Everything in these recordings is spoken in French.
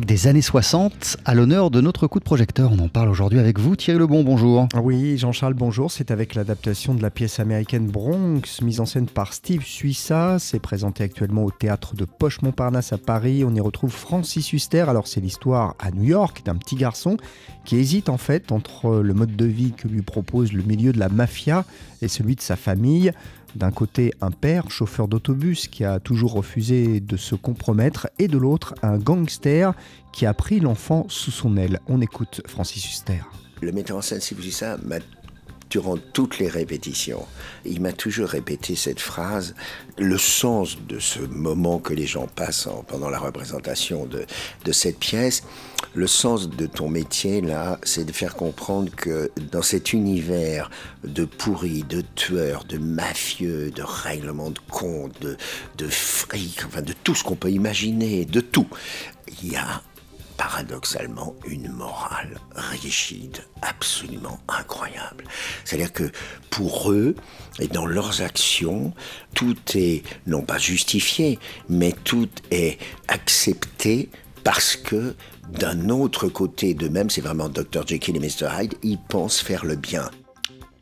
des années 60 à l'honneur de notre coup de projecteur. On en parle aujourd'hui avec vous, Thierry Lebon, bonjour. Oui, Jean-Charles, bonjour. C'est avec l'adaptation de la pièce américaine Bronx, mise en scène par Steve Suissa. C'est présenté actuellement au théâtre de Poche-Montparnasse à Paris. On y retrouve Francis Huster. Alors, c'est l'histoire à New York d'un petit garçon qui hésite en fait entre le mode de vie que lui propose le milieu de la mafia et celui de sa famille. D'un côté, un père, chauffeur d'autobus, qui a toujours refusé de se compromettre, et de l'autre, un gangster qui a pris l'enfant sous son aile. On écoute Francis Huster. Le metteur en scène, si vous dites ça, m'a durant toutes les répétitions, il m'a toujours répété cette phrase. Le sens de ce moment que les gens passent pendant la représentation de, de cette pièce, le sens de ton métier, là, c'est de faire comprendre que dans cet univers de pourris, de tueurs, de mafieux, de règlements de compte, de, de fric, enfin de tout ce qu'on peut imaginer, de tout, il y a paradoxalement une morale rigide, absolument incroyable. C'est-à-dire que pour eux, et dans leurs actions, tout est non pas justifié, mais tout est accepté parce que d'un autre côté d'eux-mêmes, c'est vraiment Dr. Jekyll et Mr. Hyde, ils pensent faire le bien.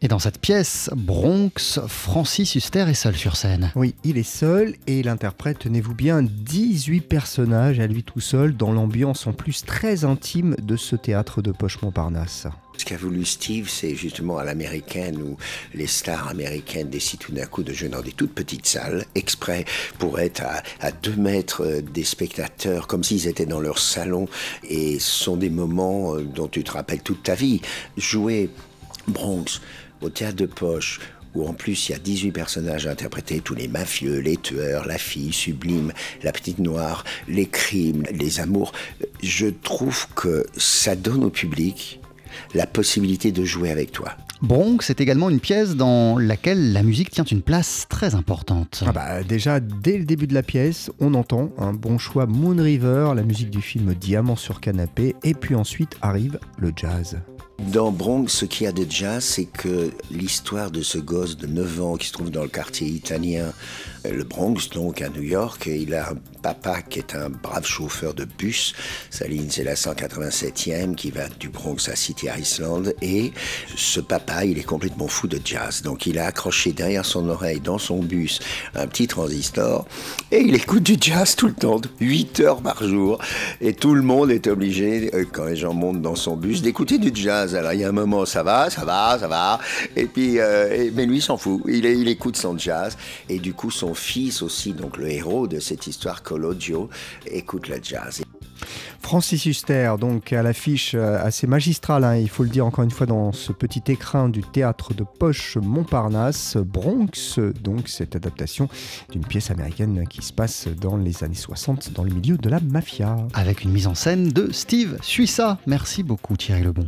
Et dans cette pièce, Bronx, Francis Huster est seul sur scène. Oui, il est seul et il interprète, tenez-vous bien, 18 personnages à lui tout seul dans l'ambiance en plus très intime de ce théâtre de Poche-Montparnasse. Ce qu'a voulu Steve, c'est justement à l'américaine où les stars américaines décident tout d'un coup de jouer dans des toutes petites salles, exprès pour être à, à deux mètres des spectateurs, comme s'ils étaient dans leur salon. Et ce sont des moments euh, dont tu te rappelles toute ta vie. Jouer Bronx, au théâtre de poche, où en plus il y a 18 personnages interprétés, tous les mafieux, les tueurs, la fille sublime, la petite noire, les crimes, les amours, je trouve que ça donne au public la possibilité de jouer avec toi. Bronx est également une pièce dans laquelle la musique tient une place très importante. Ah bah déjà, dès le début de la pièce, on entend un bon choix Moon River, la musique du film Diamant sur canapé, et puis ensuite arrive le jazz. Dans Bronx, ce qu'il y a de jazz, c'est que l'histoire de ce gosse de 9 ans qui se trouve dans le quartier italien, le Bronx, donc à New York, et il a un papa qui est un brave chauffeur de bus. Sa ligne, c'est la 187e qui va du Bronx à City Island. Et ce papa, il est complètement fou de jazz. Donc il a accroché derrière son oreille, dans son bus, un petit transistor. Et il écoute du jazz tout le temps, 8 heures par jour. Et tout le monde est obligé, euh, quand les gens montent dans son bus, d'écouter du jazz. Alors il y a un moment, ça va, ça va, ça va. Et puis, euh, mais lui, il s'en fout. Il, il écoute son jazz. Et du coup, son fils aussi, donc le héros de cette histoire, Cologio, écoute le jazz. Francis Huster, donc à l'affiche euh, assez magistrale, hein, il faut le dire encore une fois, dans ce petit écrin du théâtre de poche Montparnasse, Bronx, donc cette adaptation d'une pièce américaine qui se passe dans les années 60 dans le milieu de la mafia. Avec une mise en scène de Steve Suissa. Merci beaucoup Thierry Lebon.